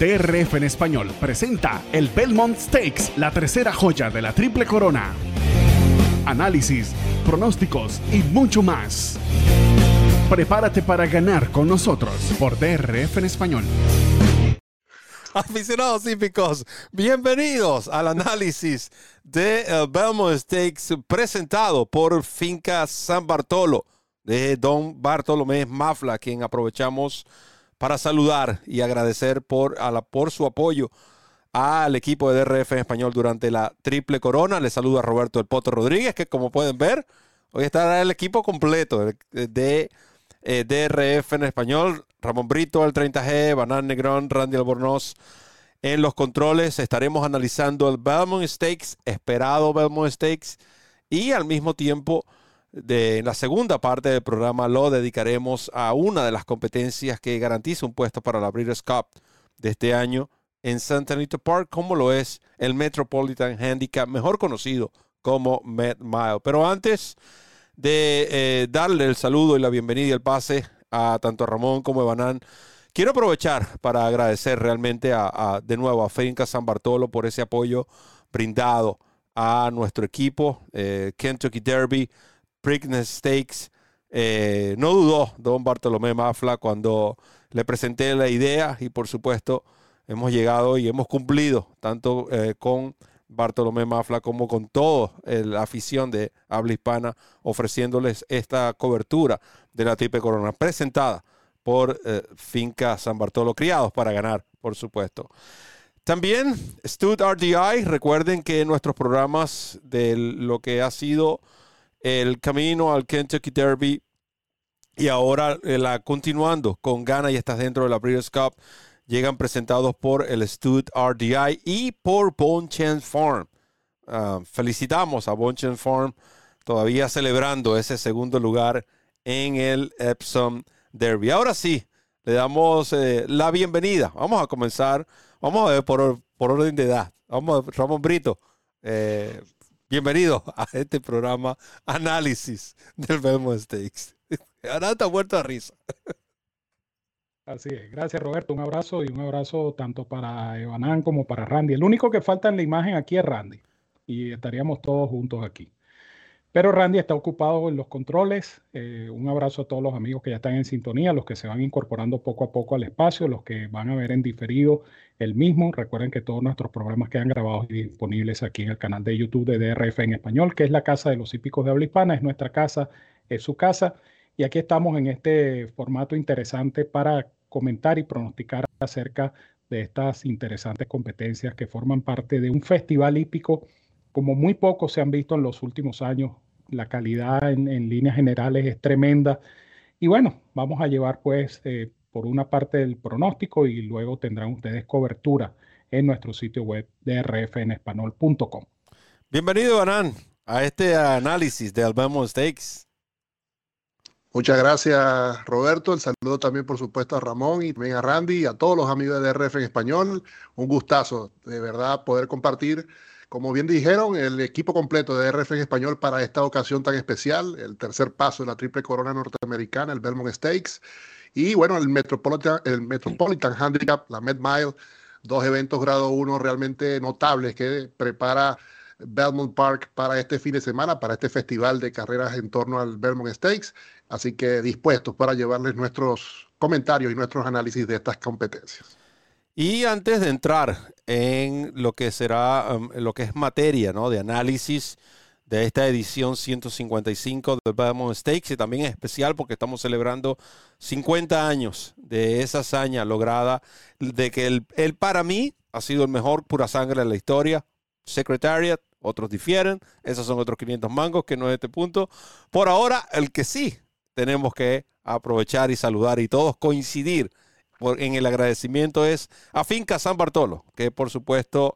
DRF en español presenta el Belmont Stakes, la tercera joya de la Triple Corona. Análisis, pronósticos y mucho más. Prepárate para ganar con nosotros por DRF en español. Aficionados hípicos, bienvenidos al análisis de el Belmont Stakes presentado por Finca San Bartolo de Don Bartolomé Mafla, quien aprovechamos para saludar y agradecer por, por su apoyo al equipo de DRF en español durante la triple corona. Le saluda Roberto El Poto Rodríguez, que como pueden ver, hoy estará el equipo completo de, eh, DRF en español. Ramón Brito, el 30G, Banán Negrón, Randy Albornoz en los controles. Estaremos analizando el Belmont Stakes, esperado Belmont Stakes, y al mismo tiempo en la segunda parte del programa lo dedicaremos a una de las competencias que garantiza un puesto para la Breeders' Cup de este año en Santa Anita Park, como lo es el Metropolitan Handicap, mejor conocido como Met Mile. Pero antes de eh, darle el saludo y la bienvenida y el pase a tanto Ramón como a Banán, quiero aprovechar para agradecer realmente a, de nuevo a Finca San Bartolo por ese apoyo brindado a nuestro equipo, eh, Kentucky Derby, Preakness Stakes. Eh, no dudó don Bartolomé Mafla cuando le presenté la idea y por supuesto hemos llegado y hemos cumplido tanto eh, con Bartolomé Mafla como con toda la afición de habla hispana ofreciéndoles esta cobertura de la triple corona presentada por eh, Finca San Bartolo Criados para ganar, por supuesto. También Stud RDI, recuerden que nuestros programas de lo que ha sido el camino al Kentucky Derby y ahora eh, la, continuando con Gana y estás dentro de la Breeders' Cup, llegan presentados por el Stud RDI y por Bonchen Farm. Ah, felicitamos a Bonchen Farm todavía celebrando ese segundo lugar en el Epsom Derby. Ahora sí, le damos eh, la bienvenida. Vamos a comenzar, vamos a ver por, por orden de edad. Vamos, Ramón Brito. Eh, Bienvenido a este programa Análisis del Belmont Stakes. Ahora está muerto a risa. Así es. Gracias, Roberto. Un abrazo y un abrazo tanto para Evanán como para Randy. El único que falta en la imagen aquí es Randy. Y estaríamos todos juntos aquí. Pero Randy está ocupado en los controles. Eh, un abrazo a todos los amigos que ya están en sintonía, los que se van incorporando poco a poco al espacio, los que van a ver en diferido el mismo. Recuerden que todos nuestros programas quedan grabados y disponibles aquí en el canal de YouTube de DRF en español, que es la casa de los hípicos de habla hispana, es nuestra casa, es su casa. Y aquí estamos en este formato interesante para comentar y pronosticar acerca de estas interesantes competencias que forman parte de un festival hípico como muy pocos se han visto en los últimos años. La calidad en, líneas generales es tremenda. Y bueno, vamos a llevar pues eh, por una parte del pronóstico y luego tendrán ustedes cobertura en nuestro sitio web de rfenespanol.com. Bienvenido, Anán, a este análisis de Alabama Stakes. Muchas gracias, Roberto. El saludo también, por supuesto, a Ramón y también a Randy y a todos los amigos de DRF en español. Un gustazo, de verdad, poder compartir como bien dijeron, el equipo completo de RF en español para esta ocasión tan especial, el tercer paso de la triple corona norteamericana, el Belmont Stakes, y bueno, el Metropolitan, el Metropolitan Handicap, la Med Mile, dos eventos grado 1 realmente notables que prepara Belmont Park para este fin de semana, para este festival de carreras en torno al Belmont Stakes. Así que dispuestos para llevarles nuestros comentarios y nuestros análisis de estas competencias. Y antes de entrar en lo que será, um, lo que es materia ¿no? de análisis de esta edición 155 del Belmont Stakes, y también es especial porque estamos celebrando 50 años de esa hazaña lograda, de que el para mí ha sido el mejor pura sangre de la historia. Secretariat, otros difieren, esos son otros 500 mangos que no es este punto. Por ahora, el que sí tenemos que aprovechar y saludar y todos coincidir en el agradecimiento es a Finca San Bartolo, que por supuesto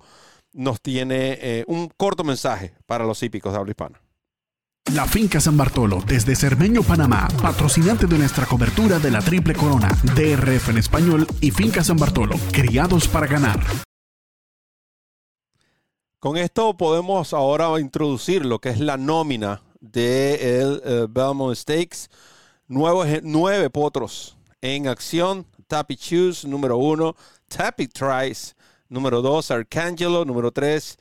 nos tiene eh, un corto mensaje para los hípicos de habla hispana. La Finca San Bartolo, desde Cermeño, Panamá, patrocinante de nuestra cobertura de la Triple Corona, DRF en español y Finca San Bartolo, criados para ganar. Con esto podemos ahora introducir lo que es la nómina de el eh, Belmont Stakes. nueve potros en acción. Tappy Shoes, número uno. Tappy Trice, número 2, Arcangelo, número 3,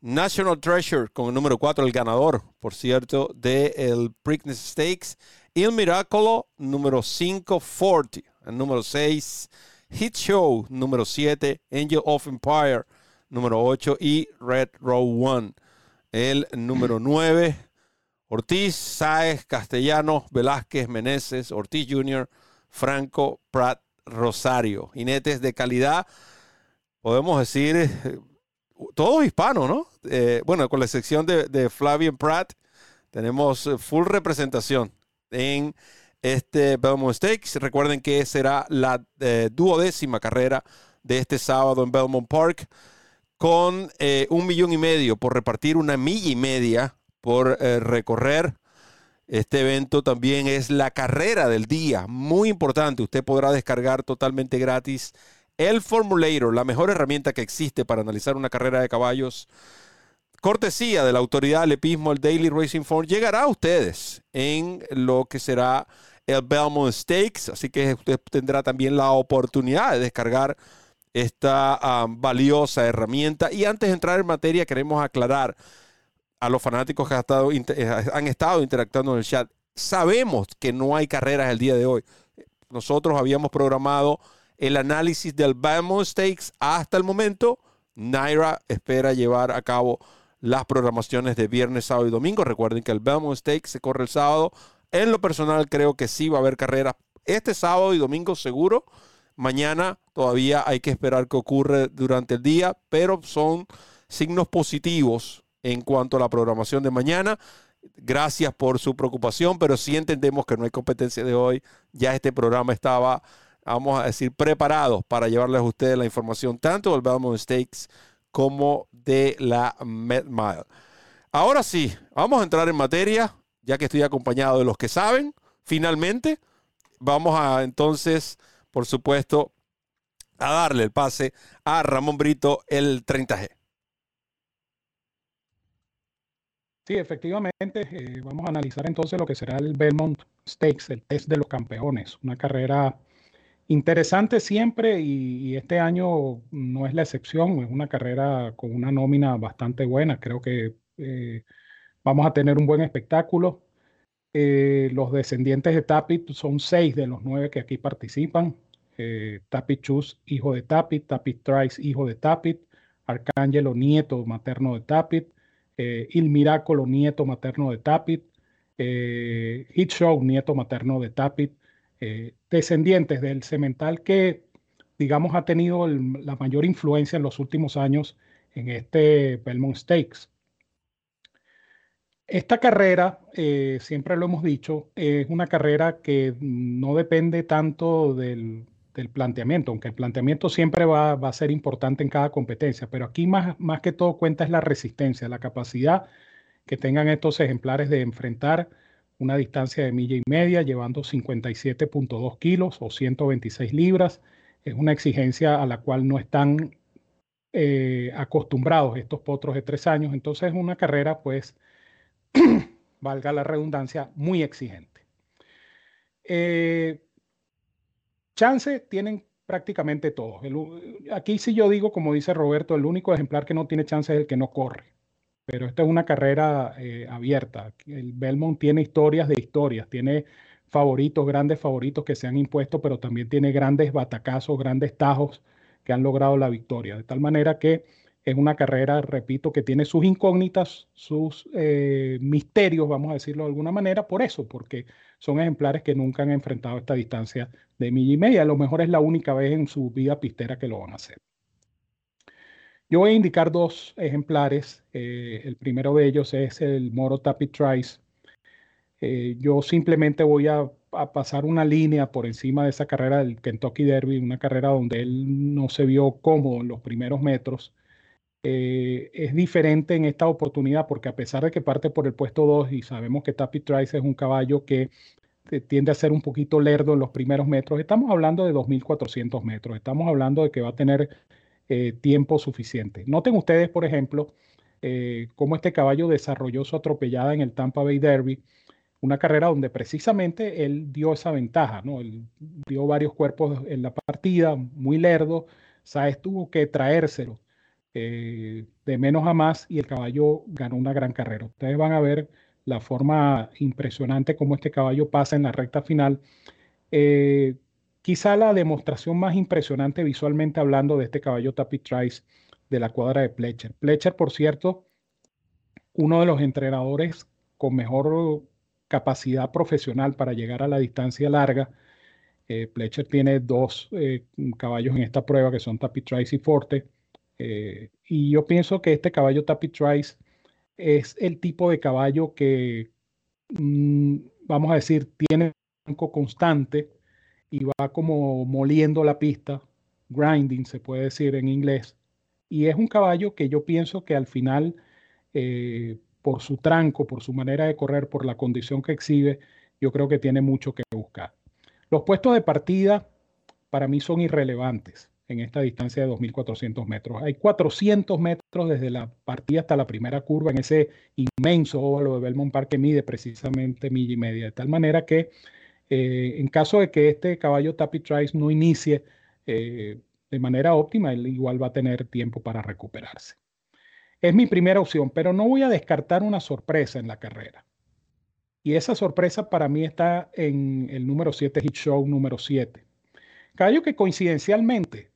National Treasure con el número 4, el ganador, por cierto, del el Preakness Stakes. Il Miracolo, número 5, 40. El número 6, Hit Show, número 7, Angel of Empire, número 8 y Red Row 1. El número 9, Ortiz, Saez, Castellano, Velázquez, Meneses, Ortiz Jr., Franco, Pratt, Rosario. Jinetes de calidad, podemos decir, eh, todos hispanos, ¿no? Eh, bueno, con la excepción de, de Flavian Pratt, tenemos eh, full representación en este Belmont Stakes. Recuerden que será la duodécima carrera de este sábado en Belmont Park con un millón y medio por repartir, una milla y media por recorrer. Este evento también es la carrera del día, muy importante. Usted podrá descargar totalmente gratis el Formulator, la mejor herramienta que existe para analizar una carrera de caballos. Cortesía de la autoridad del epismo, el Daily Racing Form, llegará a ustedes en lo que será el Belmont Stakes. Así que usted tendrá también la oportunidad de descargar esta um, valiosa herramienta. Y antes de entrar en materia, queremos aclarar a los fanáticos que han estado, eh, han estado interactuando en el chat. Sabemos que no hay carreras el día de hoy. Nosotros habíamos programado el análisis del Belmont Stakes hasta el momento. Naira espera llevar a cabo las programaciones de viernes, sábado y domingo. Recuerden que el Belmont Stakes se corre el sábado. En lo personal creo que sí va a haber carreras este sábado y domingo seguro. Mañana todavía hay que esperar que ocurra durante el día, pero son signos positivos en cuanto a la programación de mañana. Gracias por su preocupación, pero sí entendemos que no hay competencia de hoy. Ya este programa estaba, vamos a decir, preparado para llevarles a ustedes la información tanto del Belmont Stakes como de la Med Mile. Ahora sí, vamos a entrar en materia, ya que estoy acompañado de los que saben. Finalmente, vamos a entonces, por supuesto, a darle el pase a Ramón Brito, el 30G. Sí, efectivamente, eh, vamos a analizar entonces lo que será el Belmont Stakes, el test de los campeones, una carrera interesante siempre y, este año no es la excepción, es una carrera con una nómina bastante buena, creo que eh, vamos a tener un buen espectáculo. Eh, los descendientes de Tapit son seis de los nueve que aquí participan. Tapit Chus, hijo de Tapit, Tapit Trice, hijo de Tapit, Arcángelo, nieto materno de Tapit, eh, Il Miracolo, nieto materno de Tapit, eh, Show, nieto materno de Tapit, eh, descendientes del cemental que, digamos, ha tenido la mayor influencia en los últimos años en este Belmont Stakes. Esta carrera, siempre lo hemos dicho, es una carrera que no depende tanto del, del planteamiento, aunque el planteamiento siempre va, a ser importante en cada competencia, pero aquí más, que todo cuenta es la resistencia, la capacidad que tengan estos ejemplares de enfrentar una distancia de milla y media llevando 57.2 kilos o 126 libras. Es una exigencia a la cual no están eh, acostumbrados estos potros de tres años. Entonces es una carrera, pues, valga la redundancia, muy exigente. Eh, Chance tienen prácticamente todos. aquí sí yo digo, como dice Roberto, el único ejemplar que no tiene chance es el que no corre. Pero esta es una carrera eh, abierta. El Belmont tiene historias de historias, tiene favoritos, grandes favoritos que se han impuesto, pero también tiene grandes batacazos, grandes tajos que han logrado la victoria. De tal manera que es una carrera, repito, que tiene sus incógnitas, sus eh, misterios, vamos a decirlo de alguna manera, por eso, porque son ejemplares que nunca han enfrentado esta distancia de milla y media. A lo mejor es la única vez en su vida pistera que lo van a hacer. Yo voy a indicar dos ejemplares. Eh, el primero de ellos es el Moro Tapit Trice. Eh, yo simplemente voy a, a, pasar una línea por encima de esa carrera del Kentucky Derby, una carrera donde él no se vio cómodo en los primeros metros. Eh, es diferente en esta oportunidad porque a pesar de que parte por el puesto 2 y sabemos que Tapit Trice es un caballo que tiende a ser un poquito lerdo en los primeros metros, estamos hablando de 2.400 metros, estamos hablando de que va a tener eh, tiempo suficiente. Noten ustedes, por ejemplo, eh, cómo este caballo desarrolló su atropellada en el Tampa Bay Derby, una carrera donde precisamente él dio esa ventaja, ¿no? Él dio varios cuerpos en la partida, muy lerdo, Saez tuvo que traérselo de menos a más y el caballo ganó una gran carrera. Ustedes van a ver la forma impresionante como este caballo pasa en la recta final. quizá la demostración más impresionante visualmente hablando de este caballo Tapit Trice de la cuadra de Pletcher. Pletcher, por cierto, uno de los entrenadores con mejor capacidad profesional para llegar a la distancia larga. Eh, Pletcher tiene dos eh, caballos en esta prueba que son Tapit Trice y Forte. Eh, y yo pienso que este caballo Tapit Trice es el tipo de caballo que, mm, vamos a decir, tiene un constante y va como moliendo la pista, grinding se puede decir en inglés. Y es un caballo que yo pienso que al final eh, por su tranco, por su manera de correr, por la condición que exhibe, yo creo que tiene mucho que buscar. Los puestos de partida para mí son irrelevantes en esta distancia de 2.400 metros. Hay 400 metros desde la partida hasta la primera curva en ese inmenso óvalo de Belmont Park que mide precisamente milla y media, de tal manera que eh, en caso de que este caballo Tappy Trice no inicie eh, de manera óptima, él igual va a tener tiempo para recuperarse. Es mi primera opción, pero no voy a descartar una sorpresa en la carrera. Y esa sorpresa para mí está en el número 7, Hit Show número 7. Caballo que coincidencialmente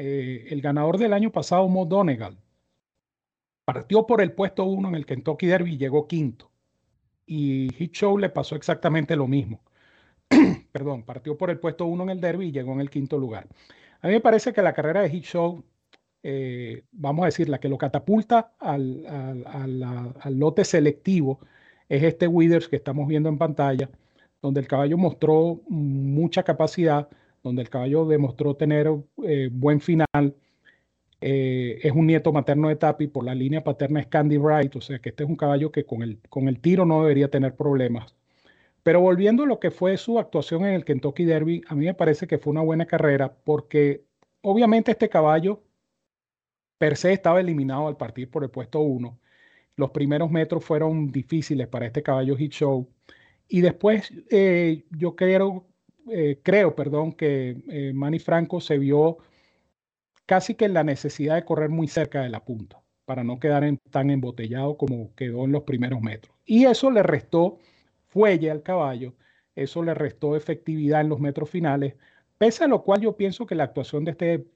eh, el ganador del año pasado, Mo Donegal, partió por el puesto 1 en el Kentucky Derby y llegó quinto. Y Hit Show le pasó exactamente lo mismo. Perdón, partió por el puesto 1 en el Derby y llegó en el quinto lugar. A mí me parece que la carrera de Hit Show eh, vamos a decir, la que lo catapulta al, lote selectivo es este Withers que estamos viendo en pantalla, donde el caballo mostró mucha capacidad, donde el caballo demostró tener eh, buen final. Eh, es un nieto materno de Tapi, por la línea paterna es Candy Wright, o sea que este es un caballo que con el, con el tiro no debería tener problemas. Pero volviendo a lo que fue su actuación en el Kentucky Derby, a mí me parece que fue una buena carrera porque obviamente este caballo per se estaba eliminado al partir por el puesto 1. Los primeros metros fueron difíciles para este caballo Hit Show. Y después eh, yo creo, eh, creo perdón, que eh, Manny Franco se vio casi que en la necesidad de correr muy cerca de la punta para no quedar tan embotellado como quedó en los primeros metros. Y eso le restó fuelle al caballo, eso le restó efectividad en los metros finales, pese a lo cual yo pienso que la actuación de este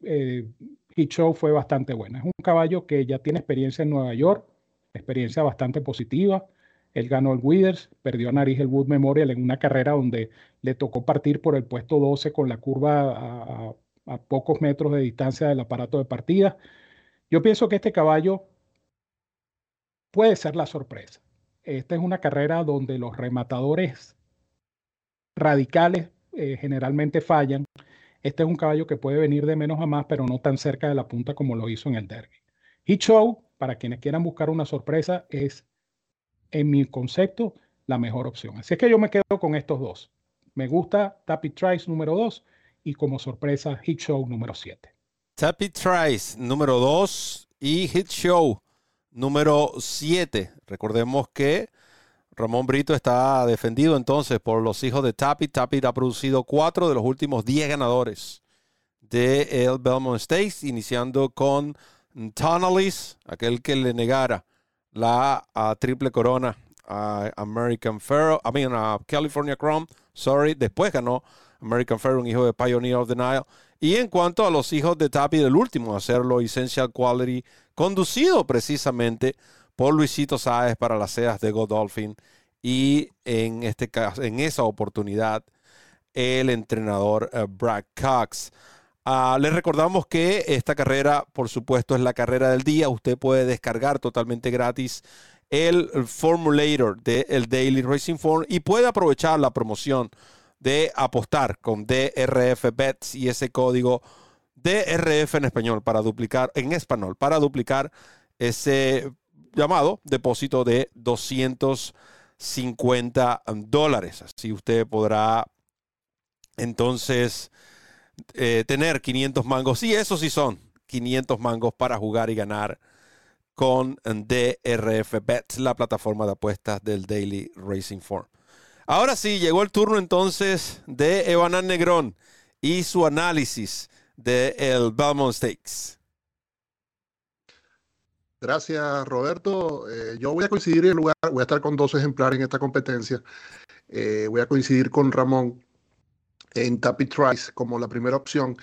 Hit Show fue bastante buena. Es un caballo que ya tiene experiencia en Nueva York, experiencia bastante positiva. Él ganó el Withers, perdió a Nariz el Wood Memorial en una carrera donde le tocó partir por el puesto 12 con la curva a, pocos metros de distancia del aparato de partida. Yo pienso que este caballo puede ser la sorpresa. Esta es una carrera donde los rematadores radicales eh, generalmente fallan este es un caballo que puede venir de menos a más, pero no tan cerca de la punta como lo hizo en el derby. Hit Show, para quienes quieran buscar una sorpresa, es, en mi concepto, la mejor opción. Así es que yo me quedo con estos dos. Me gusta Tappy Trice número 2 y como sorpresa Hit Show número 7. Tappy Trice número 2 y Hit Show número 7. Recordemos que Ramón Brito está defendido entonces por los hijos de Tapit. Tapit ha producido cuatro de los últimos diez ganadores de el Belmont Stakes, iniciando con Tonalis, aquel que le negara la triple corona a American Pharaoh, I mean, a California Crown, sorry, después ganó American Pharaoh, un hijo de Pioneer of the Nile. Y en cuanto a los hijos de Tapit, el último hacerlo, Essential Quality, conducido precisamente por Luisito Sáez para las seas de Godolphin y en, este caso, en esa oportunidad el entrenador eh, Brad Cox. Uh, les recordamos que esta carrera, por supuesto, es la carrera del día. Usted puede descargar totalmente gratis el formulator del Daily Racing Form y puede aprovechar la promoción de apostar con DRF Bets y ese código DRF en español para duplicar, en español, para duplicar ese llamado depósito de 250 dólares. Así usted podrá entonces eh, tener 500 mangos. Sí, eso sí son 500 mangos para jugar y ganar con DRF Bets, la plataforma de apuestas del Daily Racing Form. Ahora sí, llegó el turno entonces de Evanan Negrón y su análisis del el Belmont Stakes. Gracias, Roberto. Eh, yo voy a coincidir en lugar, voy a estar con dos ejemplares en esta competencia. Eh, voy a coincidir con Ramón en Tapit Trice como la primera opción.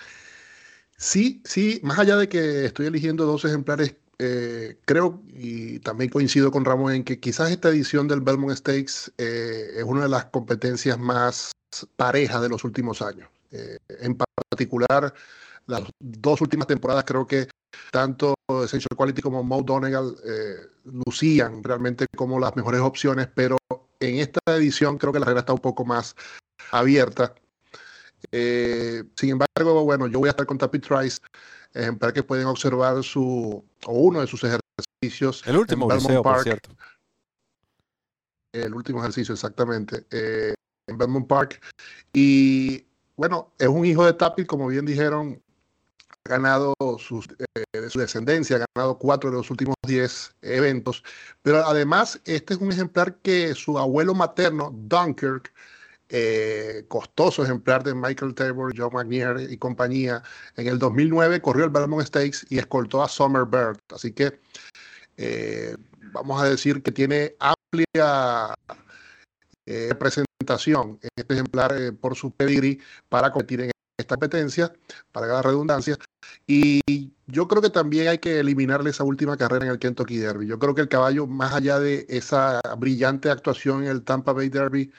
Sí, sí, más allá de que estoy eligiendo dos ejemplares, eh, creo y también coincido con Ramón en que quizás esta edición del Belmont Stakes es una de las competencias más parejas de los últimos años. en particular, las dos últimas temporadas creo que tanto Essential Quality como Mo Donegal eh, lucían realmente como las mejores opciones, pero en esta edición creo que la regla está un poco más abierta. Eh, sin embargo, bueno, yo voy a estar con Tapit Trice, ejemplar que pueden observar su, o uno de sus ejercicios. El último ejercicio, por cierto. El último ejercicio, exactamente. Eh, en Belmont Park. Y bueno, es un hijo de Tapit, como bien dijeron, ha ganado sus, eh, de su descendencia, ha ganado cuatro de los últimos diez eventos, pero además este es un ejemplar que su abuelo materno, Dunkirk, eh, costoso ejemplar de Michael Tabor, John McNair y compañía, en el 2009 corrió el Belmont Stakes y escoltó a Summer Bird. Así que eh, vamos a decir que tiene amplia representación este ejemplar por su pedigree para competir en esta competencia, para la redundancia. Y yo creo que también hay que eliminarle esa última carrera en el Kentucky Derby. Yo creo que el caballo, más allá de esa brillante actuación en el Tampa Bay Derby,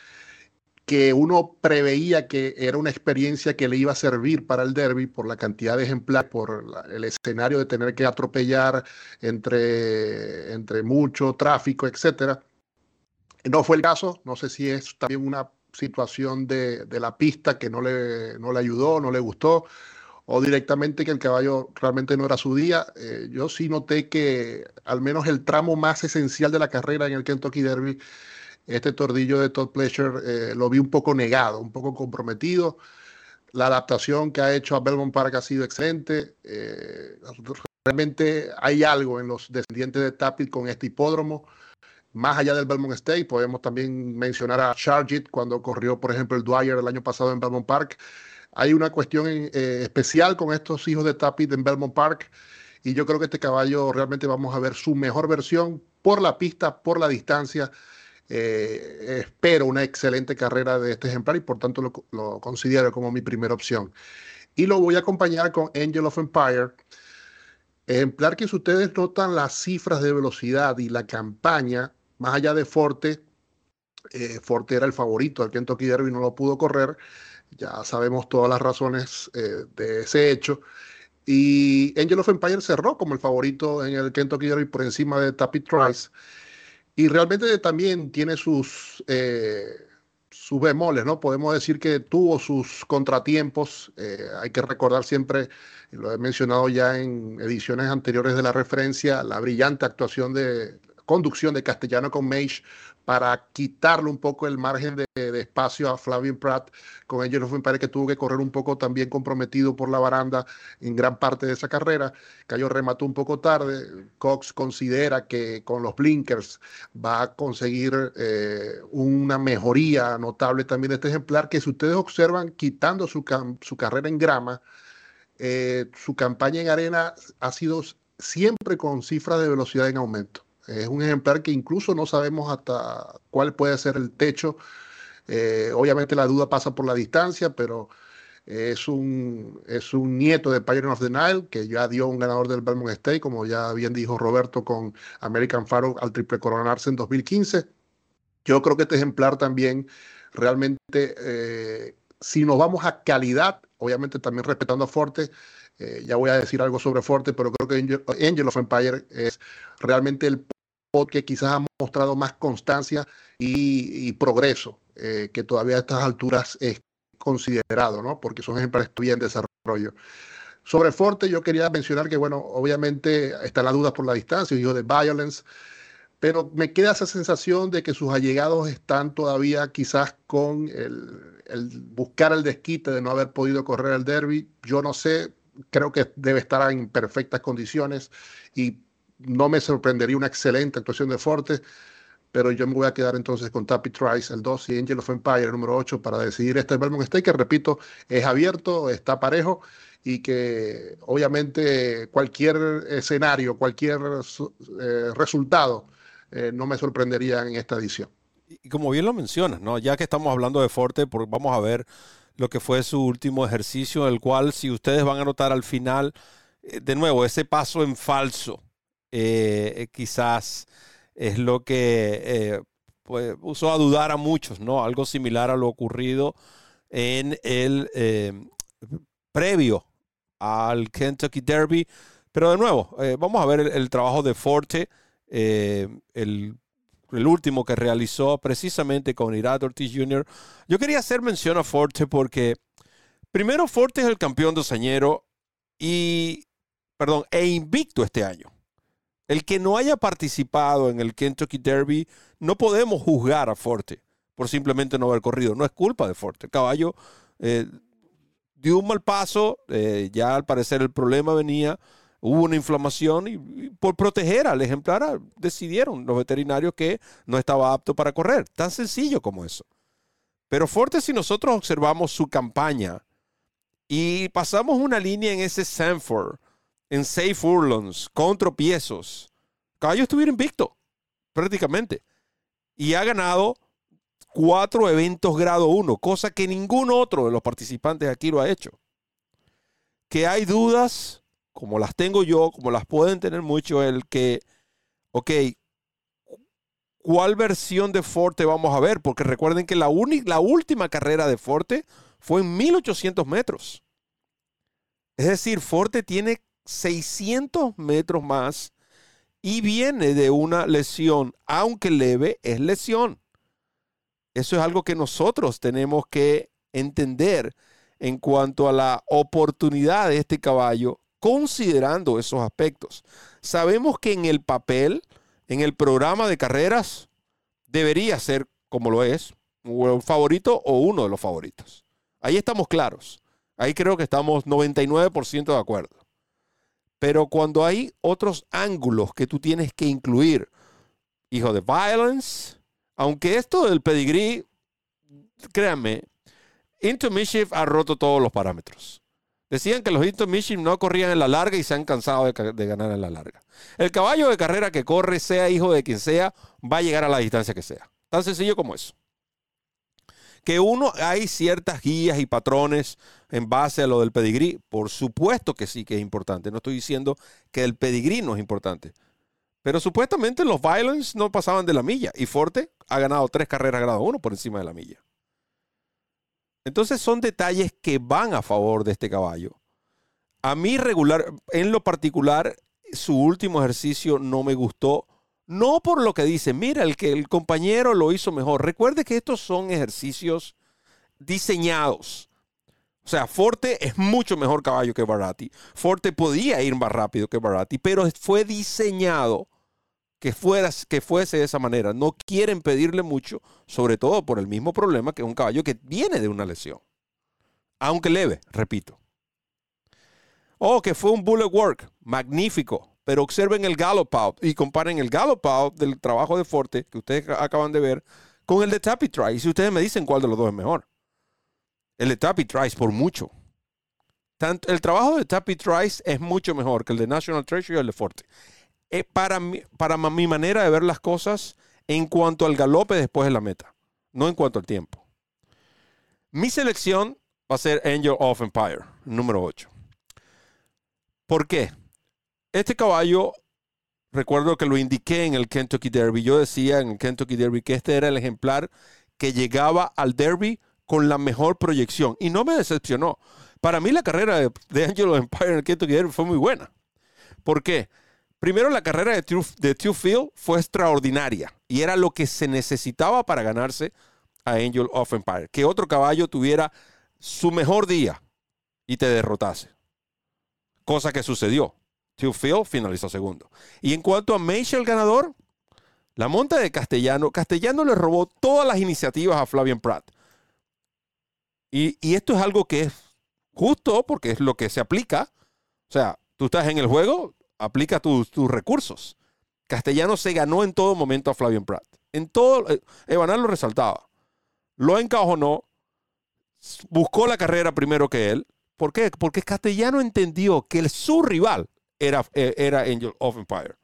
que uno preveía que era una experiencia que le iba a servir para el derby por la cantidad de ejemplares, por el escenario de tener que atropellar entre, entre mucho tráfico, etcétera. No fue el caso, no sé si es también una situación de, la pista que no le, no le ayudó, no le gustó, o directamente que el caballo realmente no era su día. Eh, yo sí noté que al menos el tramo más esencial de la carrera en el Kentucky Derby, este tordillo de Todd Pleasure eh, lo vi un poco negado, un poco comprometido. La adaptación que ha hecho a Belmont Park ha sido excelente. Eh, realmente hay algo en los descendientes de Tapit con este hipódromo más allá del Belmont State, podemos también mencionar a Chargit cuando corrió, por ejemplo, el Dwyer el año pasado en Belmont Park. Hay una cuestión eh, especial con estos hijos de Tapit en Belmont Park y yo creo que este caballo realmente vamos a ver su mejor versión por la pista, por la distancia. Eh, espero una excelente carrera de este ejemplar y por tanto lo, considero como mi primera opción. Y lo voy a acompañar con Angel of Empire, ejemplar que si ustedes notan las cifras de velocidad y la campaña, más allá de Forte, eh, Forte era el favorito del Kentucky Derby, no lo pudo correr. Ya sabemos todas las razones eh, de ese hecho. Y Angel of Empire cerró como el favorito en el Kentucky Derby por encima de Tapit Trice. Y realmente también tiene sus, eh, sus bemoles, ¿no? Podemos decir que tuvo sus contratiempos. hay que recordar siempre, lo he mencionado ya en ediciones anteriores de la referencia, la brillante actuación de conducción de Castellano con Mage para quitarle un poco el margen de, espacio a Flavien Pratt con Angel of Empire que tuvo que correr un poco también comprometido por la baranda en gran parte de esa carrera. Cayo remató un poco tarde. Cox considera que con los blinkers va a conseguir eh, una mejoría notable también de este ejemplar que si ustedes observan quitando su, su carrera en grama, eh, su campaña en arena ha sido siempre con cifras de velocidad en aumento. Es un ejemplar que incluso no sabemos hasta cuál puede ser el techo. Eh, obviamente la duda pasa por la distancia, pero es un, es un nieto de Pioneer of the Nile, que ya dio un ganador del Belmont State, como ya bien dijo Roberto, con American Faro al triple coronarse en 2015. Yo creo que este ejemplar también realmente, eh, si nos vamos a calidad, obviamente también respetando a Forte, eh, ya voy a decir algo sobre Forte, pero creo que Angel, of Empire es realmente el que quizás ha mostrado más constancia y, progreso, eh, que todavía a estas alturas es considerado, ¿no? Porque son ejemplares todavía en desarrollo. Sobre Forte, yo quería mencionar que, bueno, obviamente está la duda por la distancia, hijo de Violence, pero me queda esa sensación de que sus allegados están todavía quizás con el, el buscar el desquite de no haber podido correr el derby. Yo no sé, creo que debe estar en perfectas condiciones y no me sorprendería una excelente actuación de Forte, pero yo me voy a quedar entonces con Tappy Trice, el 2 y Angel of Empire, el número 8, para decidir este Belmont Stake, que repito, es abierto, está parejo y que obviamente cualquier escenario, cualquier eh, resultado eh, no me sorprendería en esta edición. Y como bien lo mencionas, ¿no? ya que estamos hablando de Forte, vamos a ver lo que fue su último ejercicio, el cual si ustedes van a notar al final, eh, de nuevo, ese paso en falso, quizás es lo que pues, usó a dudar a muchos, ¿no? Algo similar a lo ocurrido en el previo al Kentucky Derby. Pero de nuevo, eh, vamos a ver el, trabajo de Forte, eh, el, último que realizó precisamente con Irad Ortiz Jr. Yo quería hacer mención a Forte porque, primero, Forte es el campeón dosañero y, perdón, e invicto este año. El que no haya participado en el Kentucky Derby, no podemos juzgar a Forte por simplemente no haber corrido. No es culpa de Forte. El caballo eh, dio un mal paso, eh, ya al parecer el problema venía, hubo una inflamación y, por proteger al ejemplar ah, decidieron los veterinarios que no estaba apto para correr. Tan sencillo como eso. Pero fuerte si nosotros observamos su campaña y pasamos una línea en ese Sanford, en Safe Furlongs, con tropiezos, Caballo estuviera invicto, prácticamente. Y ha ganado cuatro eventos grado 1, cosa que ningún otro de los participantes aquí lo ha hecho. Que hay dudas, como las tengo yo, como las pueden tener muchos, el que, ok, ¿cuál versión de Forte vamos a ver? Porque recuerden que la, la última carrera de Forte fue en 1800 metros. Es decir, Forte tiene 600 metros más y viene de una lesión, aunque leve, es lesión. Eso es algo que nosotros tenemos que entender en cuanto a la oportunidad de este caballo, considerando esos aspectos. Sabemos que en el papel, en el programa de carreras, debería ser como lo es, un favorito o uno de los favoritos. Ahí estamos claros. Ahí creo que estamos 99% de acuerdo. Pero cuando hay otros ángulos que tú tienes que incluir, hijo de violence, aunque esto del pedigrí, créanme, Into Mischief ha roto todos los parámetros. Decían que los Into Mischief no corrían en la larga y se han cansado de, de, ganar en la larga. El caballo de carrera que corre, sea hijo de quien sea, va a llegar a la distancia que sea. Tan sencillo como eso. Que uno, hay ciertas guías y patrones en base a lo del pedigrí. Por supuesto que sí que es importante. No estoy diciendo que el pedigrí no es importante. Pero supuestamente los Violence no pasaban de la milla y Forte ha ganado tres carreras grado uno por encima de la milla. Entonces son detalles que van a favor de este caballo. A mí regular, en lo particular, su último ejercicio no me gustó. No por lo que dice, mira, el que el compañero lo hizo mejor. Recuerde que estos son ejercicios diseñados. O sea, Forte es mucho mejor caballo que Baratti. Forte podía ir más rápido que Baratti, pero fue diseñado que, que fuese de esa manera. No quieren pedirle mucho, sobre todo por el mismo problema que un caballo que viene de una lesión. Aunque leve, repito. Oh, que fue un bullet work. Magnífico. Pero observen el gallop out y comparen el gallop out del trabajo de Forte que ustedes acaban de ver con el de Tappy Try. Y si ustedes me dicen cuál de los dos es mejor. El de Tappy Trice por mucho. Tanto, el trabajo de Tappy Trice es mucho mejor que el de National Treasure y el de Forte. Eh, para, mi, para mi manera de ver las cosas en cuanto al galope después de la meta, no en cuanto al tiempo. Mi selección va a ser Angel of Empire, número 8. ¿Por qué? Este caballo, recuerdo que lo indiqué en el Kentucky Derby. Yo decía en el Kentucky Derby que este era el ejemplar que llegaba al Derby con la mejor proyección. Y no me decepcionó. Para mí la carrera de, de Angel of Empire en el Kentucky Derby fue muy buena. ¿Por qué? Primero, la carrera de, Two Field fue extraordinaria y era lo que se necesitaba para ganarse a Angel of Empire. Que otro caballo tuviera su mejor día y te derrotase. Cosa que sucedió. Finalizó segundo. Y en cuanto a Meish, el ganador, la monta de Castellano, Castellano le robó todas las iniciativas a Flavian Pratt. Y, y esto es algo que es justo porque es lo que se aplica. O sea, tú estás en el juego, aplica tus, recursos. Castellano se ganó en todo momento a Flavian Pratt. En todo, eh, Evanal lo resaltaba. Lo encajonó, buscó la carrera primero que él, ¿Por qué? Porque Castellano entendió que el, su rival era, eh, era Angel of Empire.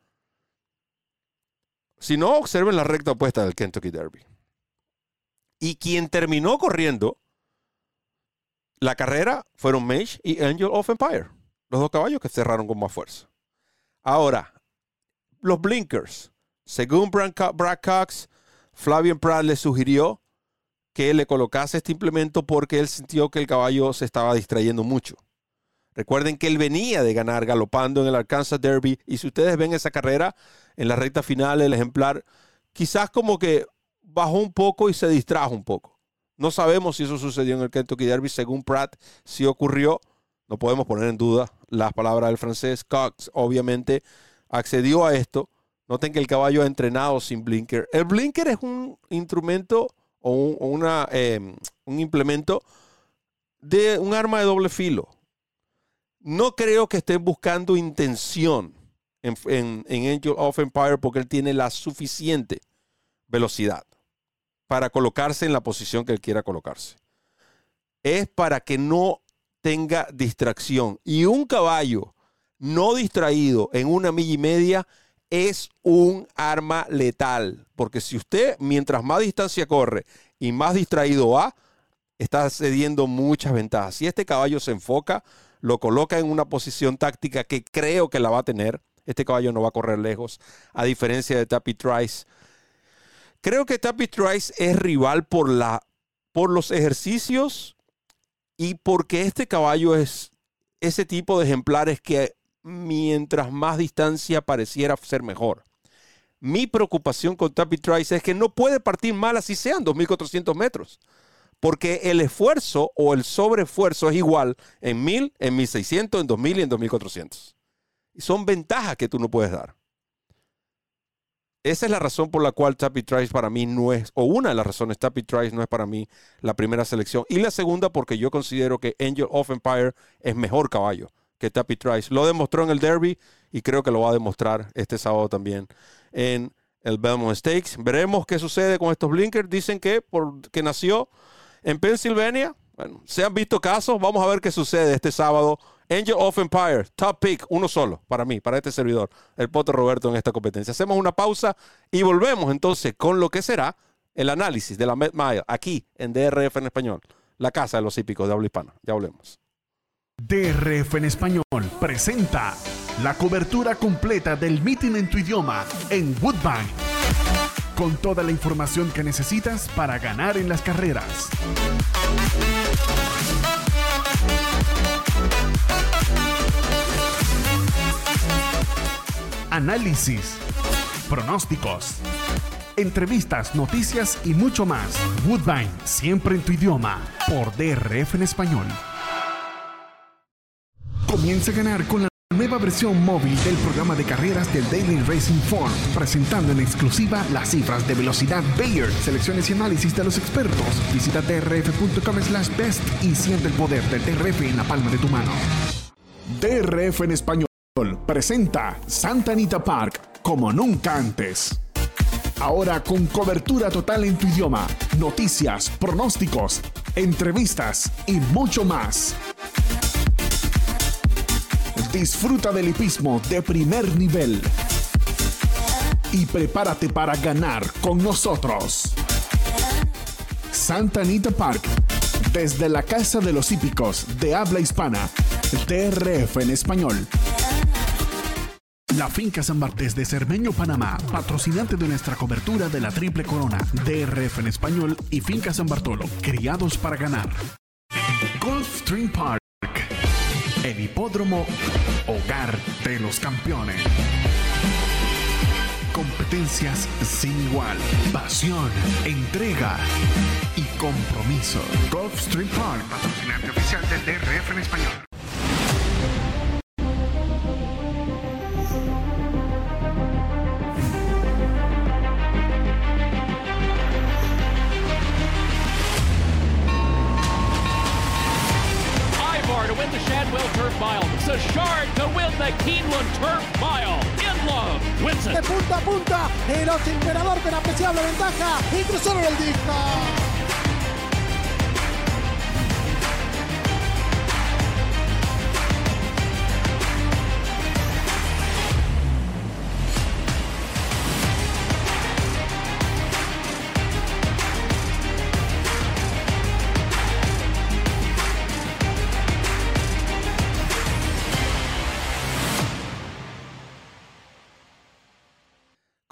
Si no, observen la recta opuesta del Kentucky Derby. Y quien terminó corriendo la carrera fueron Mage y Angel of Empire. Los dos caballos que cerraron con más fuerza. Ahora, los blinkers. Según Brad Cox, Flavian Pratt le sugirió que le colocase este implemento porque él sintió que el caballo se estaba distrayendo mucho. Recuerden que él venía de ganar galopando en el Arkansas Derby y si ustedes ven esa carrera en la recta final, el ejemplar quizás como que bajó un poco y se distrajo un poco. No sabemos si eso sucedió en el Kentucky Derby, según Pratt, si ocurrió. No podemos poner en duda las palabras del francés. Cox obviamente accedió a esto. Noten que el caballo ha entrenado sin blinker. El blinker es un instrumento o un, una, em, un implemento de un arma de doble filo. No creo que estén buscando intención en, en, Angel of Empire porque él tiene la suficiente velocidad para colocarse en la posición que él quiera colocarse. Es para que no tenga distracción. Y un caballo no distraído en una milla y media es un arma letal. Porque si usted, mientras más distancia corre y más distraído va, está cediendo muchas ventajas. Si este caballo se enfoca, lo coloca en una posición táctica que creo que la va a tener, este caballo no va a correr lejos, a diferencia de Tappy Trice. Creo que Tappy Trice es rival por, la, por los ejercicios y porque este caballo es ese tipo de ejemplares que mientras más distancia pareciera ser mejor. Mi preocupación con Tappy Trice es que no puede partir mal así sean 2.400 metros. Porque el esfuerzo o el sobreesfuerzo es igual en 1000, en 1600, en 2000 y en 2400 son ventajas que tú no puedes dar. Esa es la razón por la cual Tappy Trice para mí no es, o una de las razones Tappy Trice no es para mí la primera selección. Y la segunda porque yo considero que Angel of Empire es mejor caballo que Tappy Trice. Lo demostró en el Derby y creo que lo va a demostrar este sábado también en el Belmont Stakes. Veremos qué sucede con estos blinkers. Dicen que porque nació en Pensilvania. Bueno, se han visto casos. Vamos a ver qué sucede este sábado Angel of Empire, top pick, uno solo para mí, para este servidor, el Pote Roberto en esta competencia. Hacemos una pausa y volvemos entonces con lo que será el análisis de la Met Mile aquí en DRF en español, la casa de los hípicos de habla hispana. Ya volvemos. DRF en español presenta la cobertura completa del meeting en tu idioma en Woodbine. Con toda la información que necesitas para ganar en las carreras. análisis, pronósticos, entrevistas, noticias y mucho más. Woodbine, siempre en tu idioma, por DRF en español. Comienza a ganar con la nueva versión móvil del programa de carreras del Daily Racing Form, presentando en exclusiva las cifras de velocidad Bayer, selecciones y análisis de los expertos. Visita drf.com slash best y siente el poder del DRF en la palma de tu mano. DRF en español presenta Santa Anita Park como nunca antes. Ahora con cobertura total en tu idioma, noticias, pronósticos, entrevistas y mucho más. Disfruta del hipismo de primer nivel. Y prepárate para ganar con nosotros. Santa Anita Park, desde la Casa de los Hípicos de habla hispana, DRF en español. La Finca San Bartés de Cermeño, Panamá, patrocinante de nuestra cobertura de la Triple Corona, DRF en español y Finca San Bartolo, criados para ganar. Golf Stream Park, el hipódromo hogar de los campeones. Competencias sin igual, pasión, entrega y compromiso. Golf Park, patrocinante oficial del DRF en español. Sashard to win the Keeneland Turf Mile. In love wins it. De punta a punta, el ocho emperador con apreciable ventaja y cruzaron el disco.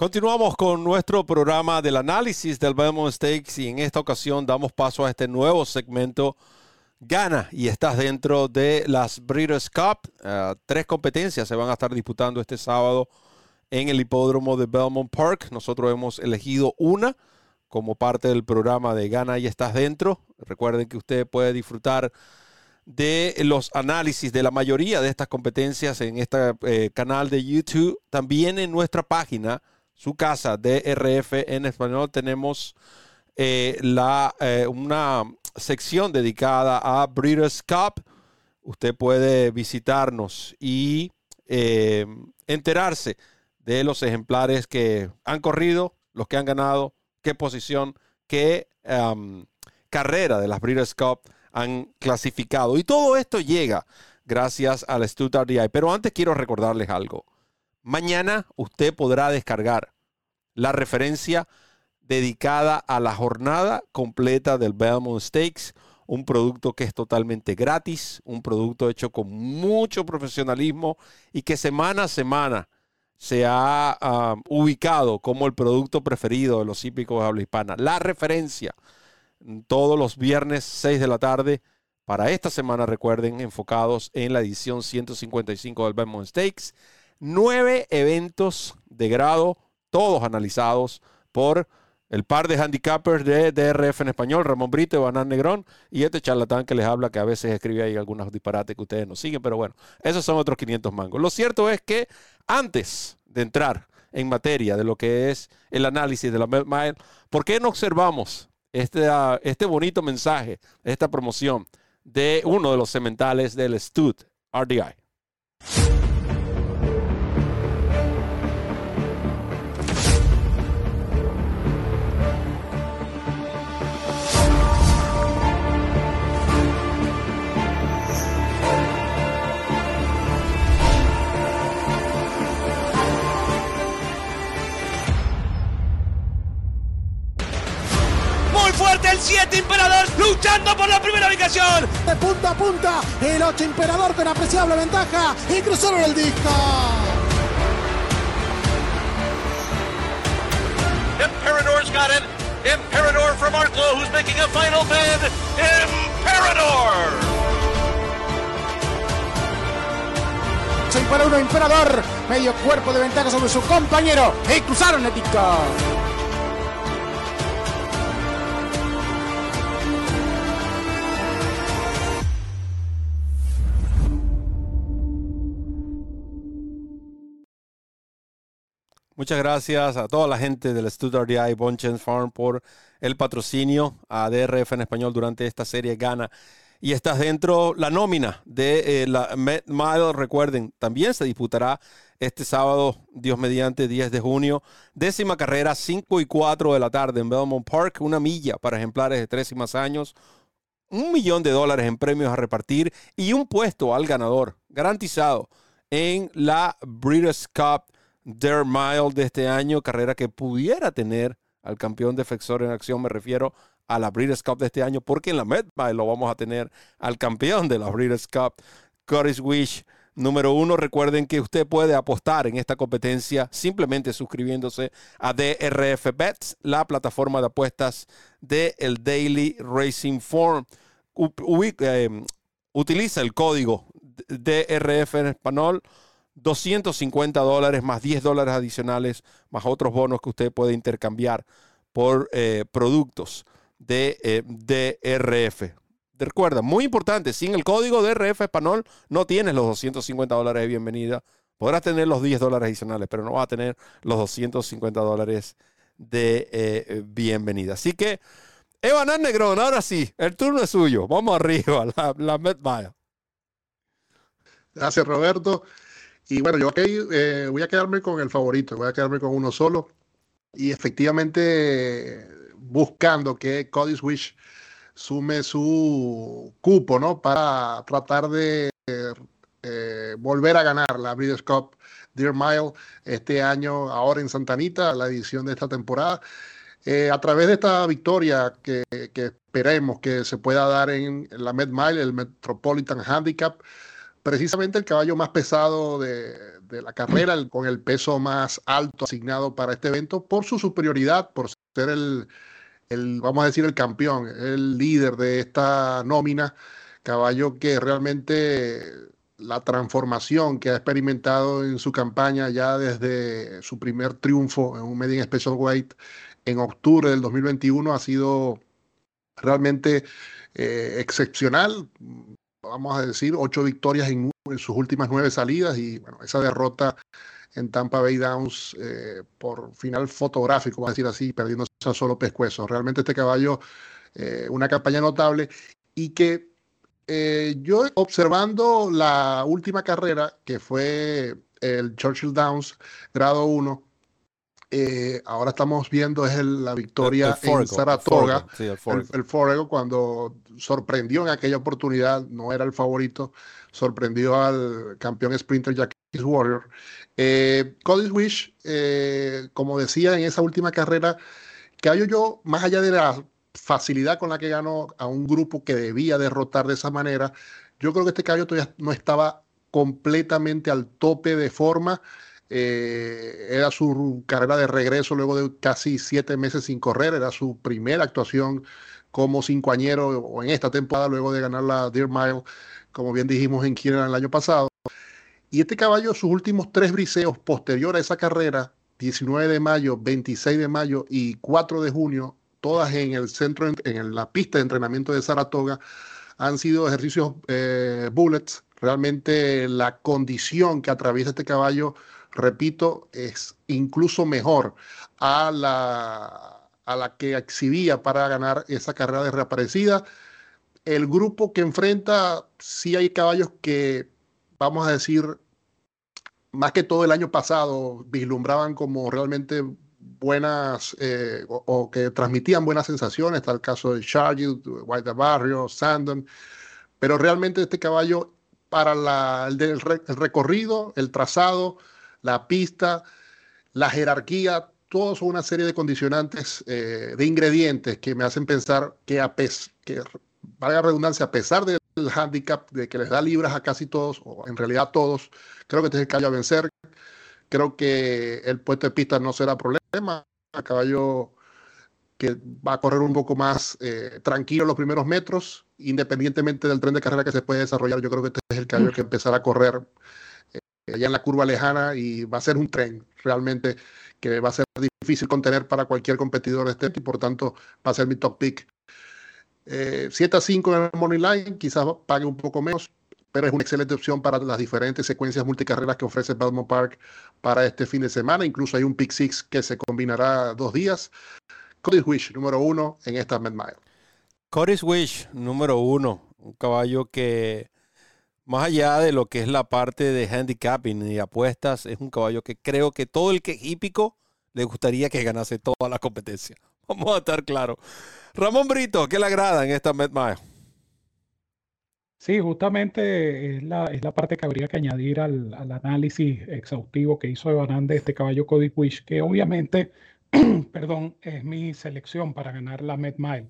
Continuamos con nuestro programa del análisis del Belmont Stakes y en esta ocasión damos paso a este nuevo segmento. Gana y estás dentro de las Breeders' Cup. Uh, tres competencias se van a estar disputando este sábado en el hipódromo de Belmont Park. Nosotros hemos elegido una como parte del programa de Gana y estás dentro. Recuerden que usted puede disfrutar de los análisis de la mayoría de estas competencias en este eh, canal de YouTube. También en nuestra página su casa DRF en español tenemos eh, la, eh, una sección dedicada a Breeders' Cup. Usted puede visitarnos y eh, enterarse de los ejemplares que han corrido, los que han ganado, qué posición, qué carrera de las Breeders' Cup han clasificado. Y todo esto llega gracias al Stuttgart DI. Pero antes quiero recordarles algo. Mañana usted podrá descargar la referencia dedicada a la jornada completa del Belmont Stakes, un producto que es totalmente gratis, un producto hecho con mucho profesionalismo y que semana a semana se ha ubicado como el producto preferido de los hípicos de habla hispana. La referencia todos los viernes 6 de la tarde para esta semana, recuerden, enfocados en la edición 155 del Belmont Stakes. Nueve eventos de grado, todos analizados por el par de handicappers de DRF en español, Ramón Brito Banán Negrón, y este charlatán que les habla, que a veces escribe ahí algunos disparates que ustedes no siguen, pero bueno, esos son otros 500 mangos. Lo cierto es que antes de entrar en materia de lo que es el análisis de la Mile, ¿por qué no observamos este, uh, este bonito mensaje, esta promoción de uno de los sementales del Stud RDI? El 7 Imperador luchando por la primera ubicación. De punta a punta, el 8 Imperador con apreciable ventaja y cruzaron el disco. Imperador's got it. Imperador from Arklow who's making a final bid. Imperador. Se para uno Imperador, medio cuerpo de ventaja sobre su compañero y cruzaron el disco. Muchas gracias a toda la gente del Stuttgart DI Bonchens Farm por el patrocinio a DRF en español durante esta serie Gana. Y estás dentro la nómina de eh, la Met Mile. Recuerden, también se disputará este sábado, Dios mediante, 10 de junio. Décima carrera, 5 y 4 de la tarde en Belmont Park. Una milla para ejemplares de 3 y más años. Un millón de dólares en premios a repartir y un puesto al ganador garantizado en la Breeders' Cup Dare Mile de este año, carrera que pudiera tener al campeón defensor en acción, me refiero a la Breeders' Cup de este año, porque en la Met Mile lo vamos a tener al campeón de la Breeders' Cup, Curtis Wish. Número uno, recuerden que usted puede apostar en esta competencia simplemente suscribiéndose a DRF Bets, la plataforma de apuestas del el Daily Racing Form. Eh, utiliza el código DRF en español 250 dólares más 10 dólares adicionales, más otros bonos que usted puede intercambiar por eh, productos de eh, DRF. Recuerda, muy importante, sin el código DRF español no tienes los 250 dólares de bienvenida. Podrás tener los 10 dólares adicionales, pero no vas a tener los 250 dólares de eh, bienvenida. Así que, Evan Negrón, ahora sí, el turno es suyo. Vamos arriba, la, la Met Gracias, Roberto. Y bueno, yo aquí eh, voy a quedarme con el favorito, voy a quedarme con uno solo. Y efectivamente buscando que Cody Wish sume su cupo, ¿no? Para tratar de eh, volver a ganar la Breeders' Cup Deer Mile este año, ahora en Santanita, la edición de esta temporada. Eh, a través de esta victoria que, que, esperemos que se pueda dar en la Med Mile, el Metropolitan Handicap, precisamente el caballo más pesado de, la carrera, con el peso más alto asignado para este evento, por su superioridad, por ser el, el, vamos a decir, el campeón, el líder de esta nómina, caballo que realmente la transformación que ha experimentado en su campaña ya desde su primer triunfo en un Medium Special Weight en octubre del 2021 ha sido realmente eh, excepcional. Vamos a decir, ocho victorias en, sus últimas nueve salidas y bueno, esa derrota en Tampa Bay Downs eh, por final fotográfico, vamos a decir así, perdiendo a solo pescuezo. Realmente este caballo, eh, una campaña notable y que eh, yo observando la última carrera, que fue el Churchill Downs, grado 1, eh, ahora estamos viendo es el, la victoria El- el Forego, en Saratoga, el Forego, sí, cuando sorprendió en aquella oportunidad, no era el favorito, sorprendió al campeón sprinter Jackie Warrior. Eh, Cody Wish, eh, como decía en esa última carrera, caballo yo, más allá de la facilidad con la que ganó a un grupo que debía derrotar de esa manera, yo creo que este caballo todavía no estaba completamente al tope de forma. Eh, era su carrera de regreso luego de casi siete meses sin correr, era su primera actuación como cincoañero o en esta temporada luego de ganar la Deer Mile, como bien dijimos en Keeneland el año pasado. Y este caballo, sus últimos tres briseos posterior a esa carrera, 19 de mayo, 26 de mayo y 4 de junio, todas en el centro, en la pista de entrenamiento de Saratoga, han sido ejercicios eh, bullets. Realmente la condición que atraviesa este caballo, repito, es incluso mejor a la, a la que exhibía para ganar esa carrera de reaparecida. El grupo que enfrenta, sí hay caballos que, vamos a decir, más que todo el año pasado, vislumbraban como realmente buenas eh, o, que transmitían buenas sensaciones. Está el caso de Charlie, White Barrio, Sandon. Pero realmente este caballo, para el, del, el recorrido, el trazado, la pista, la jerarquía, todo son una serie de condicionantes, eh, de ingredientes que me hacen pensar que, a pes que valga redundancia, a pesar del handicap de que les da libras a casi todos, o en realidad a todos, creo que este es el caballo a vencer. Creo que el puesto de pista no será problema. El caballo que va a correr un poco más eh, tranquilo los primeros metros, independientemente del tren de carrera que se puede desarrollar. Yo creo que este es el caballo que empezará a correr allá en la curva lejana y va a ser un tren realmente que va a ser difícil contener para cualquier competidor de este y por tanto va a ser mi top pick. Eh, 7 a 5 en el Money Line, quizás pague un poco menos, pero es una excelente opción para las diferentes secuencias multicarreras que ofrece Belmont Park para este fin de semana. Incluso hay un pick six que se combinará dos días. Cody Wish, número uno en esta Mad Mile. Cody Wish, número uno, un caballo que más allá de lo que es la parte de handicapping y apuestas, es un caballo que creo que todo el que es hípico le gustaría que ganase toda la competencia. Vamos a estar claros. Ramón Brito, ¿qué le agrada en esta Mad Mile? Sí, justamente es la, es la parte que habría que añadir al, al análisis exhaustivo que hizo Evanán de este caballo Cody Wish, que obviamente, perdón, es mi selección para ganar la Met Mile.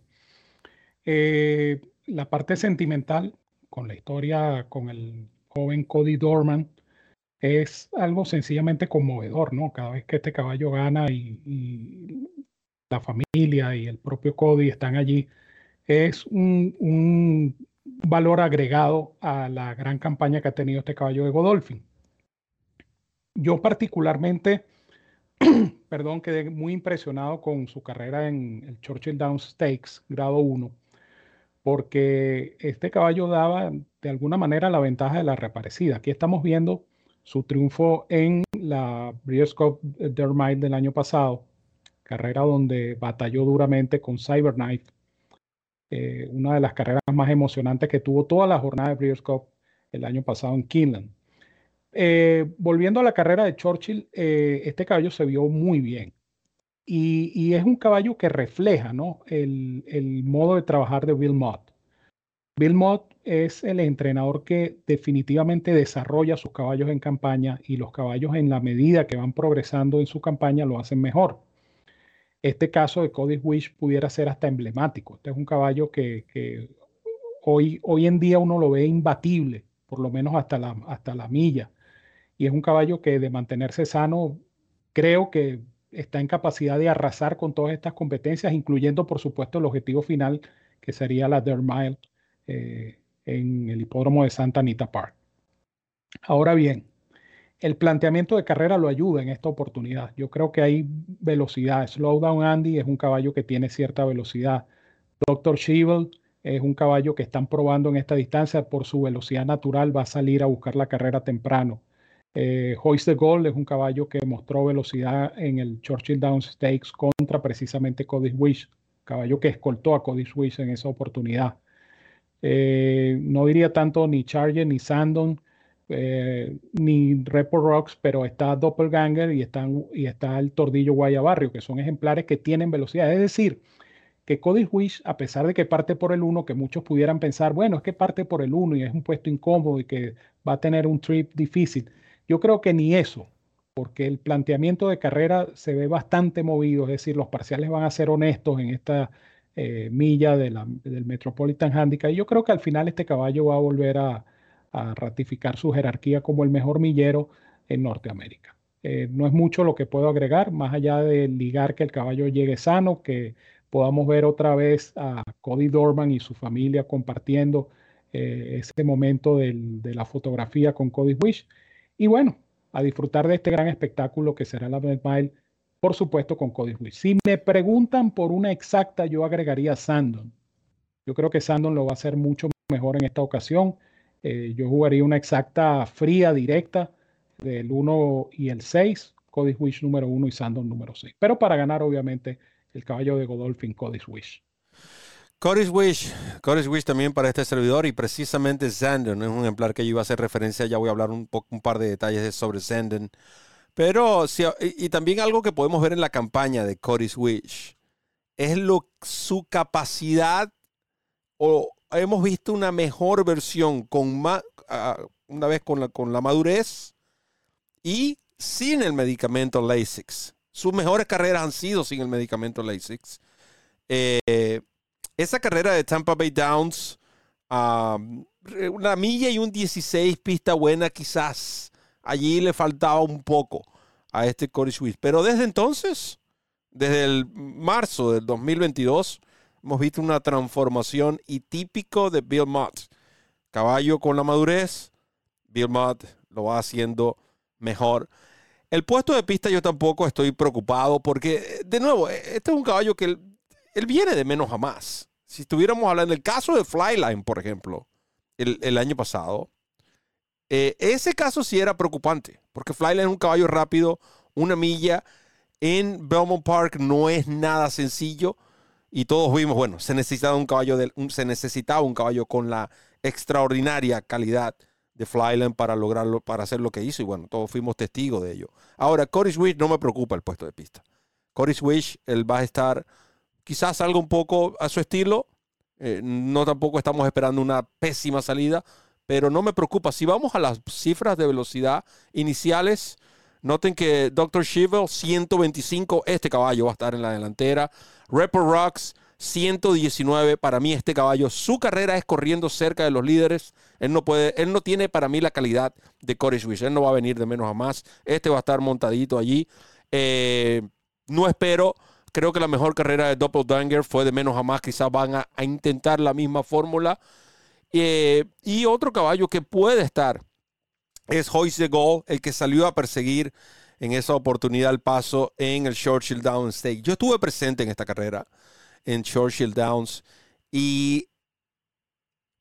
Eh, la parte sentimental con la historia con el joven Cody Dorman es algo sencillamente conmovedor, ¿no? Cada vez que este caballo gana y, y la familia y el propio Cody están allí, es un, un valor agregado a la gran campaña que ha tenido este caballo de Godolphin. Yo particularmente, perdón, quedé muy impresionado con su carrera en el Churchill Downs Stakes, grado 1, porque este caballo daba de alguna manera la ventaja de la reaparecida. Aquí estamos viendo su triunfo en la Breeders' Cup Dermite del año pasado, carrera donde batalló duramente con Cyberknife eh, una de las carreras más emocionantes que tuvo toda la jornada de Breeders' Cup el año pasado en Keeneland. Eh, volviendo a la carrera de Churchill, eh, este caballo se vio muy bien. Y, es un caballo que refleja ¿no? el, modo de trabajar de Bill Mott. Bill Mott es el entrenador que definitivamente desarrolla sus caballos en campaña y los caballos en la medida que van progresando en su campaña lo hacen mejor. Este caso de Cody Wish pudiera ser hasta emblemático. Este es un caballo que, que hoy, hoy en día uno lo ve imbatible, por lo menos hasta la, hasta la milla. y es un caballo que de mantenerse sano, creo que está en capacidad de arrasar con todas estas competencias, incluyendo por supuesto el objetivo final que sería la Dirt Mile eh, en el hipódromo de Santa Anita Park. Ahora bien, el planteamiento de carrera lo ayuda en esta oportunidad. Yo creo que hay velocidad. Slowdown Andy es un caballo que tiene cierta velocidad. Dr. Sheevel es un caballo que están probando en esta distancia por su velocidad natural, va a salir a buscar la carrera temprano. Eh, Hoist the Gold es un caballo que mostró velocidad en el Churchill Downs Stakes contra precisamente Cody Wish, caballo que escoltó a Cody Wish en esa oportunidad. Eh, no diría tanto ni Charger ni Sandon, eh, ni Repo Rocks, pero está Doppelganger y, y está el Tordillo Guayabarrio, que son ejemplares que tienen velocidad. Es decir, que Cody Wish, a pesar de que parte por el 1, que muchos pudieran pensar, bueno, es que parte por el 1 y es un puesto incómodo y que va a tener un trip difícil. Yo creo que ni eso, porque el planteamiento de carrera se ve bastante movido, es decir, los parciales van a ser honestos en esta eh, milla de la, del Metropolitan Handicap. Y yo creo que al final este caballo va a volver a, ratificar su jerarquía como el mejor millero en Norteamérica. Eh, no es mucho lo que puedo agregar, más allá de ligar que el caballo llegue sano, que podamos ver otra vez a Cody Dorman y su familia compartiendo eh, ese momento de la fotografía con Cody Wish. Y bueno, a disfrutar de este gran espectáculo que será la Red Mile, por supuesto con Cody Wish. Si me preguntan por una exacta, yo agregaría Sandon. Yo creo que Sandon lo va a hacer mucho mejor en esta ocasión. Eh, yo jugaría una exacta fría, directa, del 1 y el 6, Cody Wish número 1 y Sandon número 6. Pero para ganar, obviamente, el caballo de Godolphin, Cody Wish. Cody Wish, Cody Wish también para este servidor y precisamente Sandon es un ejemplar que yo iba a hacer referencia, ya voy a hablar un, poco, un par de detalles sobre Sandon. Pero, y, también algo que podemos ver en la campaña de Cody Wish, es su capacidad o hemos visto una mejor versión con más, uh, una vez con la, con la madurez y sin el medicamento Lasix. Sus mejores carreras han sido sin el medicamento Lasix. Eh, esa carrera de Tampa Bay Downs, una milla y un 16 pista buena, quizás allí le faltaba un poco a este Corey Swift. Pero desde entonces, desde el marzo del 2022, hemos visto una transformación y típico de Bill Mott. Caballo con la madurez, Bill Mott lo va haciendo mejor. El puesto de pista yo tampoco estoy preocupado porque, de nuevo, este es un caballo que él, viene de menos a más. Si estuviéramos hablando del caso de Flyline, por ejemplo, el, año pasado, eh, ese caso sí era preocupante, porque Flyline es un caballo rápido, una milla en Belmont Park no es nada sencillo y todos vimos, bueno, se necesitaba un caballo, se necesitaba un caballo con la extraordinaria calidad de Flyland para lograrlo, para hacer lo que hizo. Y bueno, todos fuimos testigos de ello. Ahora, Cory Swish no me preocupa el puesto de pista. Cory Swish, él va a estar quizás algo un poco a su estilo. Eh, no tampoco estamos esperando una pésima salida, pero no me preocupa. Si vamos a las cifras de velocidad iniciales, noten que Dr. Shivel, 125, este caballo va a estar en la delantera. Rapper Rocks, 119. Para mí, este caballo, su carrera es corriendo cerca de los líderes. Él no puede, él no tiene para mí la calidad de Corey Swish. Él no va a venir de menos a más. Este va a estar montadito allí. Eh, no espero. Creo que la mejor carrera de Doppelganger fue de menos a más. Quizás van a, a intentar la misma fórmula. Eh, y otro caballo que puede estar es Hoist the Goal, el que salió a perseguir en esa oportunidad el paso en el Churchill Downs Stake. Yo estuve presente en esta carrera en Churchill Downs y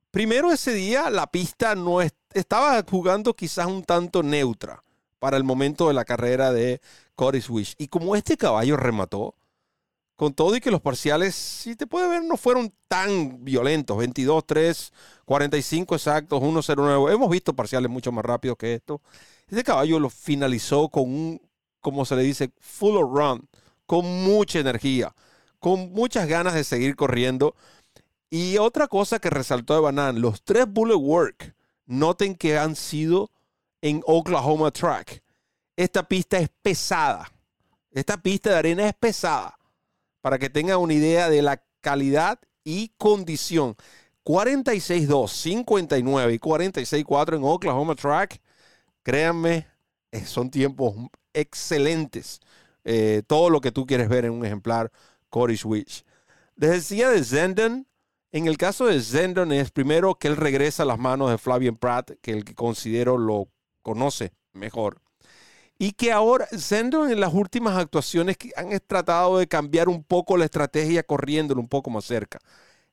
primero ese día la pista no es, estaba jugando quizás un tanto neutra para el momento de la carrera de Cody Swish. Y como este caballo remató, con todo y que los parciales, si te puede ver, no fueron tan violentos. 22, 3, 45 exactos, 1, 0, 9. Hemos visto parciales mucho más rápidos que esto. Este caballo lo finalizó con un, como se le dice, full of run, con mucha energía, con muchas ganas de seguir corriendo. Y otra cosa que resaltó de Banan, los tres bullet work, noten que han sido en Oklahoma Track. Esta pista es pesada. Esta pista de arena es pesada para que tengan una idea de la calidad y condición. 46-2, 59 y 46-4 en Oklahoma Track. Créanme, eh, son tiempos excelentes. Eh, todo lo que tú quieres ver en un ejemplar Corey Switch. Les de Zendon. En el caso de Zendon es primero que él regresa a las manos de Flavian Pratt, que el que considero lo conoce mejor. Y que ahora Zendon en las últimas actuaciones han tratado de cambiar un poco la estrategia corriéndolo un poco más cerca.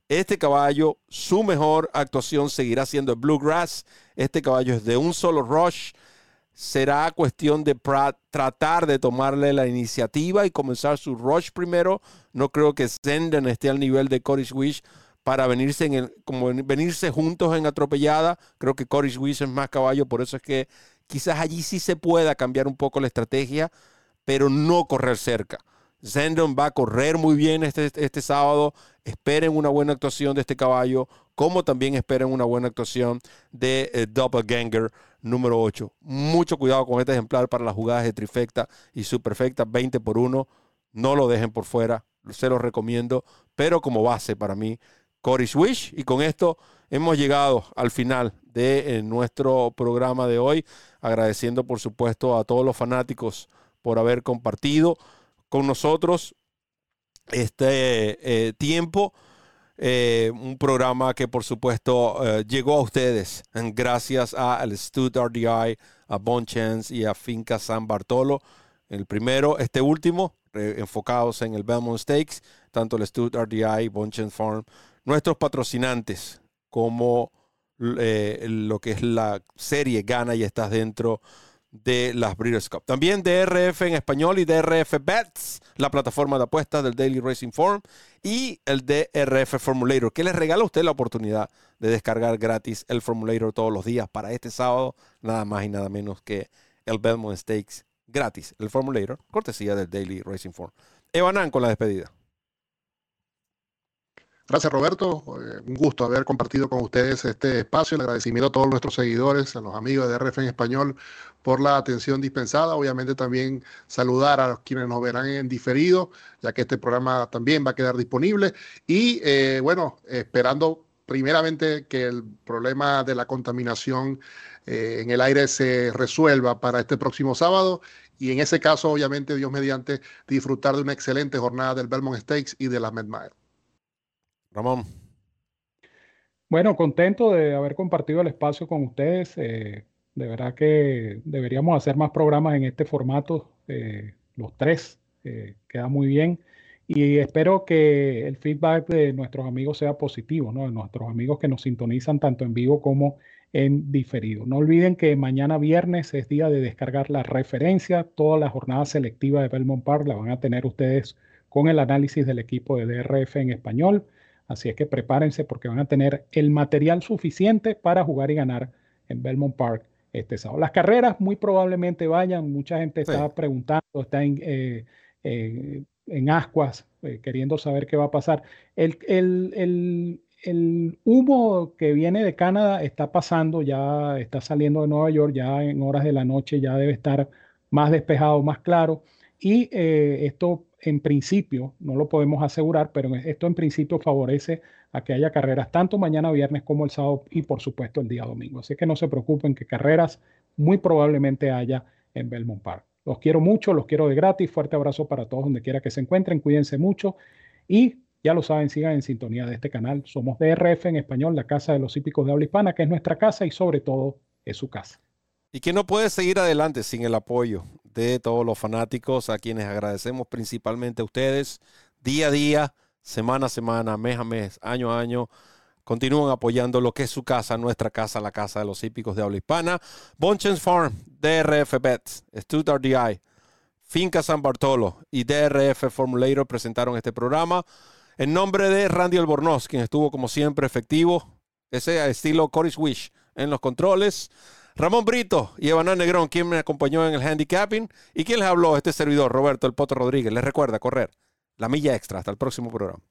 Este caballo, su mejor actuación seguirá siendo el Bluegrass. Este caballo es de un solo rush. Será cuestión de tratar de tomarle la iniciativa y comenzar su rush primero. No creo que Zendon esté al nivel de Cory Wish para venirse, en como venirse juntos en atropellada. Creo que Cory Wish es más caballo, por eso es que quizás allí sí se pueda cambiar un poco la estrategia, pero no correr cerca. Zendon va a correr muy bien este, este sábado. Esperen una buena actuación de este caballo, como también esperen una buena actuación de eh, Doppelganger número 8. Mucho cuidado con este ejemplar para las jugadas de trifecta y superfecta 20 por 1. No lo dejen por fuera, se los recomiendo, pero como base para mí, Cory Swish. Y con esto hemos llegado al final de eh, nuestro programa de hoy, agradeciendo por supuesto a todos los fanáticos por haber compartido con nosotros este eh, tiempo. Eh, un programa que por supuesto llegó a ustedes gracias al Stud RDI, a Bonchance y a Finca San Bartolo. El primero, este último, enfocados en el Belmont Stakes, tanto el Stud RDI, Bonchance Farm, nuestros patrocinantes, como eh, lo que es la serie Gana y estás dentro de las Breeders' Cup. También DRF en español y DRF Bets, la plataforma de apuestas del Daily Racing Forum, y el DRF Formulator, que les regala a usted la oportunidad de descargar gratis el Formulator todos los días para este sábado, nada más y nada menos que el Belmont Stakes gratis, el Formulator, cortesía del Daily Racing Forum. Evanan con la despedida. Gracias Roberto, eh, un gusto haber compartido con ustedes este espacio, el agradecimiento a todos nuestros seguidores, a los amigos de RF en español por la atención dispensada, obviamente también saludar a quienes nos verán en diferido, ya que este programa también va a quedar disponible. Y eh, bueno, esperando primeramente que el problema de la contaminación eh, en el aire se resuelva para este próximo sábado. Y en ese caso obviamente Dios mediante disfrutar de una excelente jornada del Belmont Stakes y de la Medmire. Ramón. Bueno, contento de haber compartido el espacio con ustedes. Eh, de verdad que deberíamos hacer más programas en este formato, eh, los tres. Eh, queda muy bien. Y espero que el feedback de nuestros amigos sea positivo, ¿no? De nuestros amigos que nos sintonizan tanto en vivo como en diferido. No olviden que mañana viernes es día de descargar la referencia. Toda la jornada selectiva de Belmont Park la van a tener ustedes con el análisis del equipo de DRF en español. Así es que prepárense porque van a tener el material suficiente para jugar y ganar en Belmont Park este sábado. Las carreras muy probablemente vayan. Mucha gente está preguntando, está en, eh, eh, en ascuas, eh, queriendo saber qué va a pasar. El, el, el, humo que viene de Canadá está pasando, ya está saliendo de Nueva York, ya en horas de la noche ya debe estar más despejado, más claro. Y esto en principio, no lo podemos asegurar, pero esto en principio favorece a que haya carreras tanto mañana viernes como el sábado y por supuesto el día domingo. Así que no se preocupen que carreras muy probablemente haya en Belmont Park. Los quiero mucho, los quiero de gratis. Fuerte abrazo para todos donde quiera que se encuentren. Cuídense mucho y ya lo saben, sigan en sintonía de este canal. Somos DRF en español, la casa de los hípicos de habla hispana, que es nuestra casa y sobre todo es su casa. Y que no puede seguir adelante sin el apoyo de todos los fanáticos, a quienes agradecemos principalmente a ustedes, día a día, semana a semana, mes a mes, año a año. Continúan apoyando lo que es su casa, nuestra casa, la casa de los hípicos de habla hispana. Bonchens Farm, DRF Bets, Stud RDI, Finca San Bartolo y DRF Formulator presentaron este programa. En nombre de Randy Albornoz, quien estuvo como siempre efectivo, ese estilo Coris Wish en los controles. Ramón Brito y Evanán Negrón, quien me acompañó en el handicapping. ¿Y quién les habló? Este servidor, Roberto El Poto Rodríguez. Les recuerda correr la milla extra. Hasta el próximo programa.